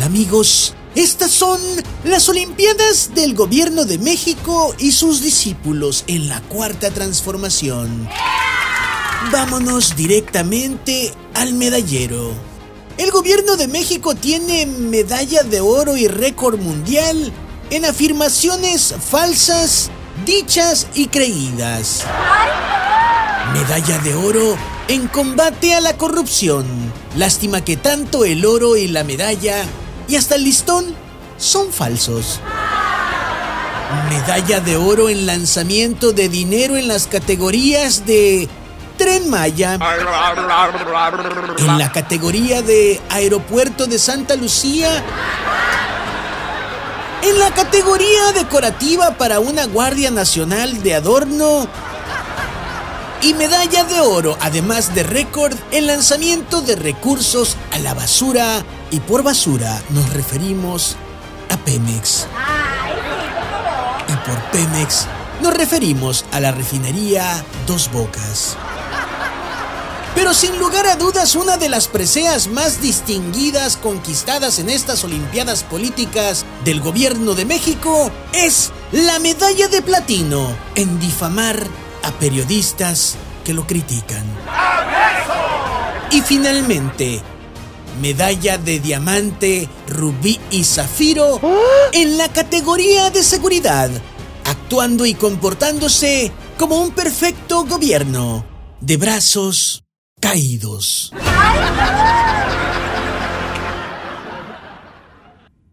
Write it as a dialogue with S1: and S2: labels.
S1: amigos? Estas son las Olimpiadas del Gobierno de México y sus discípulos en la Cuarta Transformación. Vámonos directamente al medallero. El Gobierno de México tiene medalla de oro y récord mundial en afirmaciones falsas, dichas y creídas. Medalla de oro en combate a la corrupción. Lástima que tanto el oro y la medalla y hasta el listón son falsos. Medalla de oro en lanzamiento de dinero en las categorías de Tren Maya. En la categoría de Aeropuerto de Santa Lucía. En la categoría decorativa para una Guardia Nacional de adorno. Y medalla de oro, además de récord en lanzamiento de recursos a la basura. Y por basura nos referimos a Pemex. Y por Pemex nos referimos a la refinería Dos Bocas. Pero sin lugar a dudas, una de las preseas más distinguidas conquistadas en estas Olimpiadas Políticas del Gobierno de México es la medalla de platino en difamar a periodistas que lo critican. Y finalmente, medalla de diamante, rubí y zafiro en la categoría de seguridad, actuando y comportándose como un perfecto gobierno de brazos caídos.